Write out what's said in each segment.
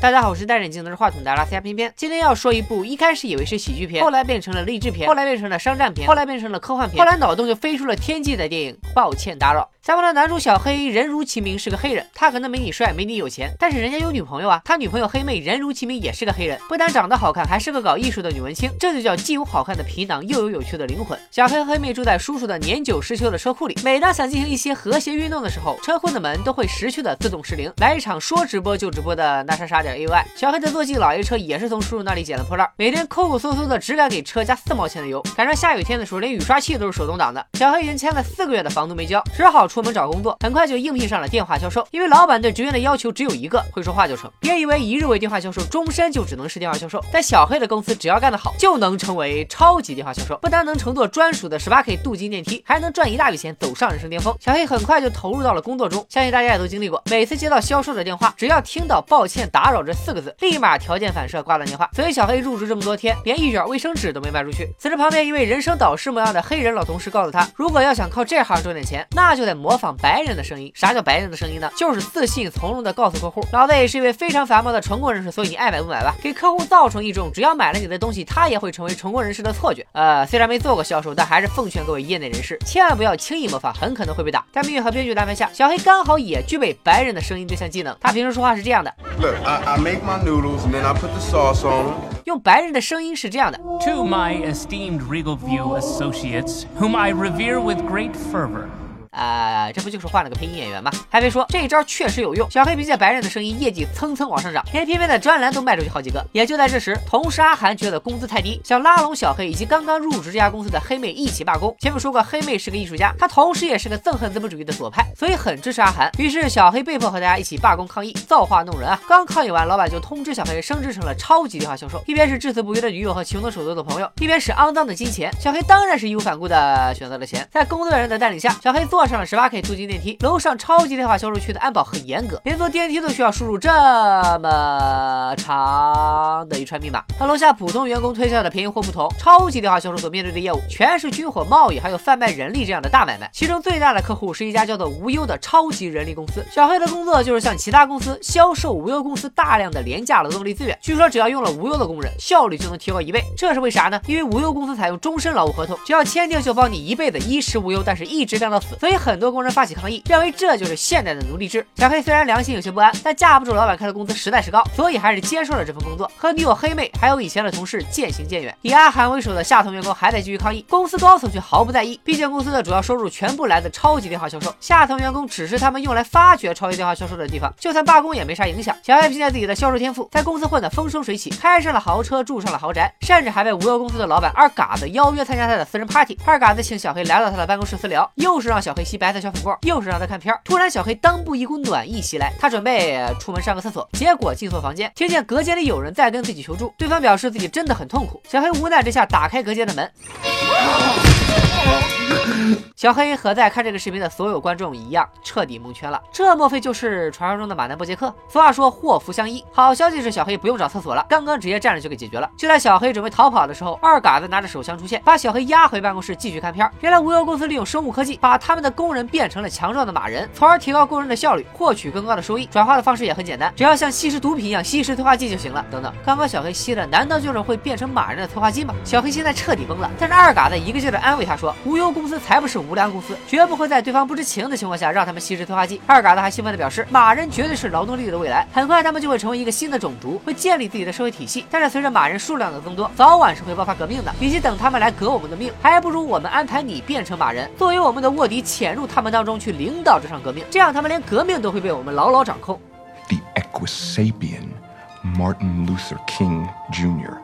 大家好，我是戴眼镜拿着话筒的阿拉斯加偏偏。今天要说一部一开始以为是喜剧片，后来变成了励志片，后来变成了商战片，后来变成了科幻片，后来脑洞就飞出了天际的电影。抱歉打扰。咱们的男主小黑人如其名是个黑人，他可能没你帅，没你有钱，但是人家有女朋友啊。他女朋友黑妹人如其名也是个黑人，不但长得好看，还是个搞艺术的女文青。这就叫既有好看的皮囊，又有有趣的灵魂。小黑和黑妹住在叔叔的年久失修的车库里，每当想进行一些和谐运动的时候，车库的门都会识趣的自动失灵，来一场说直播就直播的那啥啥点 A Y。小黑的座机老爷车也是从叔叔那里捡了破烂，每天抠抠搜搜的，只敢给车加四毛钱的油。赶上下雨天的时候，连雨刷器都是手动挡的。小黑已经签了四个月的房租没交，只好出门找工作。很快就应聘上了电话销售，因为老板对职员的要求只有一个，会说话就成。别以为一日为电话销售，终身就只能是电话销售。在小黑的公司，只要干得好，就能成为超级电话销售。不单能乘坐专属的十八 K 镀金电梯，还能赚一大笔钱，走上人生巅峰。小黑很快就投入到了工作中，相信大家也都经历过，每次接到销售的电话，只要听到“抱歉打扰”这四个字，立马条件反射挂断电话。所以小黑入职这么多天，连一卷卫生纸都没卖出去。此时旁边一位人生导师模样的黑人老同事告诉他，如果要想靠这行赚点钱，那就得模仿白人的声音。啥叫白人的声音呢？就是自信从容的告诉客户，老子也是一位非常繁忙的成功人士，所以你爱买不买吧，给客户造成一种只要买了你的东西，他也会成为成功人士的错觉。呃，虽然没做过销售，但还是奉劝各位业内人士，千万不要轻易模仿，很可能会被打。在命运和编剧的安排下，小黑刚好也具备白人的声音这项技能。他平时说话是这样的：Look, I, I make my noodles and then I put the sauce on 用白人的声音是这样的：To my esteemed Regal View associates, whom I revere with great fervor. 啊，这不就是换了个配音演员吗？还别说，这一招确实有用。小黑凭借白人的声音，业绩蹭蹭往上涨，连片片的专栏都卖出去好几个。也就在这时，同事阿涵觉得工资太低，想拉拢小黑以及刚刚入职这家公司的黑妹一起罢工。前面说过，黑妹是个艺术家，她同时也是个憎恨资本主义的左派，所以很支持阿涵。于是小黑被迫和大家一起罢工抗议，造化弄人啊！刚抗议完，老板就通知小黑升职成了超级电话销售，一边是至死不渝的女友和穷得手抖的朋友，一边是肮脏的金钱。小黑当然是义无反顾的选择了钱。在工作人员的带领下，小黑做坐上了十八 K 镀金。电梯楼上超级电话销售区的安保很严格，连坐电梯都需要输入这么长的一串密码。和楼下普通员工推销的便宜货不同，超级电话销售所面对的业务全是军火贸易，还有贩卖人力这样的大买卖。其中最大的客户是一家叫做无忧的超级人力公司。小黑的工作就是向其他公司销售无忧公司大量的廉价劳动力资源。据说只要用了无忧的工人，效率就能提高一倍。这是为啥呢？因为无忧公司采用终身劳务合同，只要签订就帮你一辈子衣食无忧，但是一直干到死。以很多工人发起。抗议，认为这就是现代的奴隶制。小黑虽然良心有些不安，但架不住老板开的工资实在是高，所以还是接受了这份工作。和女友黑妹还有以前的同事渐行渐远。以阿寒为首的下层员工还在继续抗议，公司高层却毫不在意。毕竟公司的主要收入全部来自超级电话销售，下层员工只是他们用来发掘超级电话销售的地方。就算罢工也没啥影响。小黑凭借自己的销售天赋，在公司混得风生水起，开上了豪车，住上了豪宅，甚至还被无忧公司的老板二嘎子邀约参加他的私人 party。二嘎子请小黑来到他的办公室私聊，又是让小黑吸白色小粉末。又是让他看片，突然小黑裆部一股暖意袭来，他准备出门上个厕所，结果进错房间，听见隔间里有人在跟自己求助，对方表示自己真的很痛苦。小黑无奈之下打开隔间的门。小黑和在看这个视频的所有观众一样，彻底蒙圈了。这莫非就是传说中的马南波杰克？俗话说祸福相依，好消息是小黑不用找厕所了，刚刚直接站着就给解决了。就在小黑准备逃跑的时候，二嘎子拿着手枪出现，把小黑押回办公室继续看片。原来无忧公司利用生物科技，把他们的工人变成了强壮的马人，从而提高工人的效率，获取更高的收益。转化的方式也很简单，只要像吸食毒品一样吸食催化剂就行了。等等，刚刚小黑吸的难道就是会变成马人的催化剂吗？小黑现在彻底懵了。但是二嘎子一个劲儿的安慰他说，无忧公司才不是无良公司，绝不会在对方不知情的情况下让他们吸食催化剂。二嘎子还兴奋地表示，马人绝对是劳动力的未来，很快他们就会成为一个新的种族，会建立自己的社会体系。但是随着马人数量的增多，早晚是会爆发革命的。与其等他们来革我们的命，还不如我们安排你变成马人，作为我们的卧底，潜入他们当中去领导这场革命，这样他们连革命都会被我们牢牢掌控。The Equisapian Martin Luther King Jr.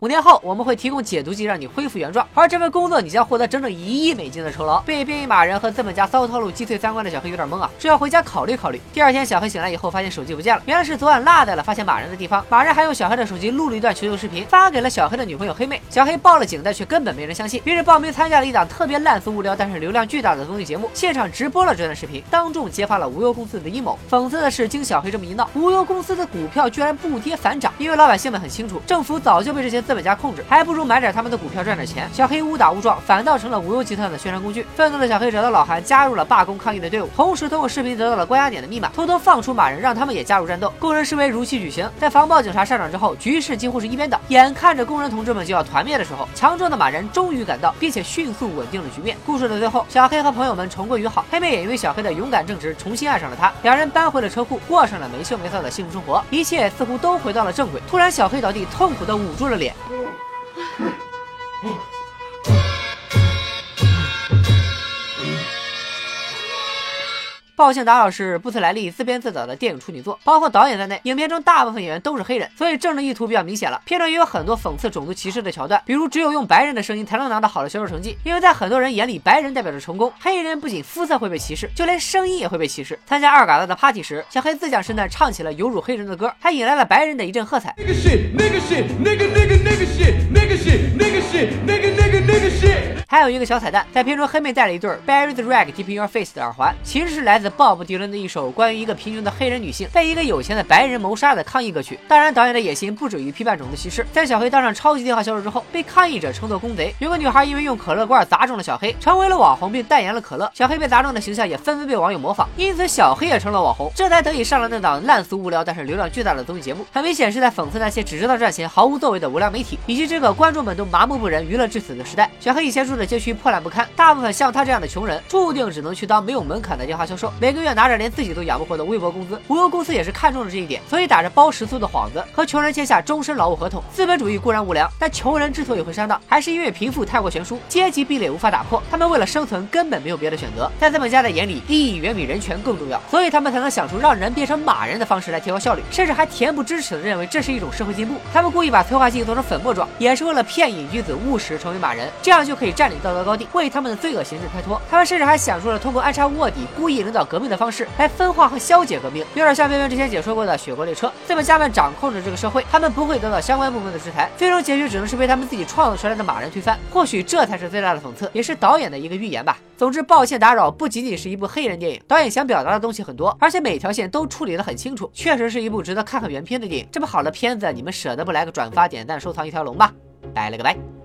五年后，我们会提供解毒剂让你恢复原状，而这份工作你将获得整整一亿美金的酬劳。被变异马人和资本家骚套路击碎三观的小黑有点懵啊，说要回家考虑考虑。第二天，小黑醒来以后发现手机不见了，原来是昨晚落在了发现马人的地方。马人还用小黑的手机录了一段求救视频，发给了小黑的女朋友黑妹。小黑报了警，但却根本没人相信，于是报名参加了一档特别烂俗无聊但是流量巨大的综艺节目，现场直播了这段视频，当众揭发了无忧公司的阴谋。讽刺的是，经小黑这么一闹，无忧公司的股票居然不跌反涨，因为老百姓们很清楚，政府早就被这些。资本家控制，还不如买点他们的股票赚点钱。小黑误打误撞，反倒成了无忧集团的宣传工具。愤怒的小黑找到老韩，加入了罢工抗议的队伍，同时通过视频得到了关押点的密码，偷偷放出马人，让他们也加入战斗。工人示威如期举行，在防暴警察上场之后，局势几乎是一边倒。眼看着工人同志们就要团灭的时候，强壮的马人终于赶到，并且迅速稳定了局面。故事的最后，小黑和朋友们重归于好，黑妹也因为小黑的勇敢正直，重新爱上了他。两人搬回了车库，过上了没羞没臊的幸福生活，一切似乎都回到了正轨。突然，小黑倒地，痛苦的捂住了脸。Ooh. 抱歉打扰是布斯莱利自编自导的电影处女作，包括导演在内，影片中大部分演员都是黑人，所以政治意图比较明显了。片中也有很多讽刺种族歧视的桥段，比如只有用白人的声音才能拿到好的销售成绩，因为在很多人眼里，白人代表着成功，黑人不仅肤色会被歧视，就连声音也会被歧视。参加二嘎子的 party 时，小黑自降身段唱起了有辱黑人的歌，还引来了白人的一阵喝彩。那个谁？那个谁？那个那个那个谁？那个谁？那个那个那个谁还有一个小彩蛋，在片中黑妹戴了一对 Barry the Rag Deep in Your Face 的耳环，其实是来自鲍勃迪伦的一首关于一个贫穷的黑人女性被一个有钱的白人谋杀的抗议歌曲。当然，导演的野心不止于批判种族歧视。在小黑当上超级电话销售之后，被抗议者称作公贼。有个女孩因为用可乐罐砸中了小黑，成为了网红并代言了可乐。小黑被砸中的形象也纷纷被网友模仿，因此小黑也成了网红，这才得以上了那档烂俗无聊但是流量巨大的综艺节目。很明显是在讽刺那些只知道赚钱毫无作为的无良媒体，以及这个观众们都麻木不仁、娱乐至死的时代。小黑以前住的的街区破烂不堪，大部分像他这样的穷人注定只能去当没有门槛的电话销售，每个月拿着连自己都养不活的微薄工资。无忧公司也是看中了这一点，所以打着包食宿的幌子和穷人签下终身劳务合同。资本主义固然无良，但穷人之所以会上当，还是因为贫富太过悬殊，阶级壁垒无法打破。他们为了生存根本没有别的选择，在资本家的眼里，利益远比人权更重要，所以他们才能想出让人变成马人的方式来提高效率，甚至还恬不知耻的认为这是一种社会进步。他们故意把催化剂做成粉末状，也是为了骗瘾君子误食成为马人，这样就可以占领道德高地，为他们的罪恶行径开脱。他们甚至还想出了通过安插卧底、故意领导革命的方式来分化和消解革命，有点像边边之前解说过的雪国列车。资本家们掌控着这个社会，他们不会得到相关部门的制裁，最终结局只能是被他们自己创造出来的马人推翻。或许这才是最大的讽刺，也是导演的一个预言吧。总之，抱歉打扰不仅仅是一部黑人电影，导演想表达的东西很多，而且每条线都处理得很清楚，确实是一部值得看看原片的电影。这么好的片子，你们舍得不来个转发、点赞、收藏一条龙吗？拜了个拜。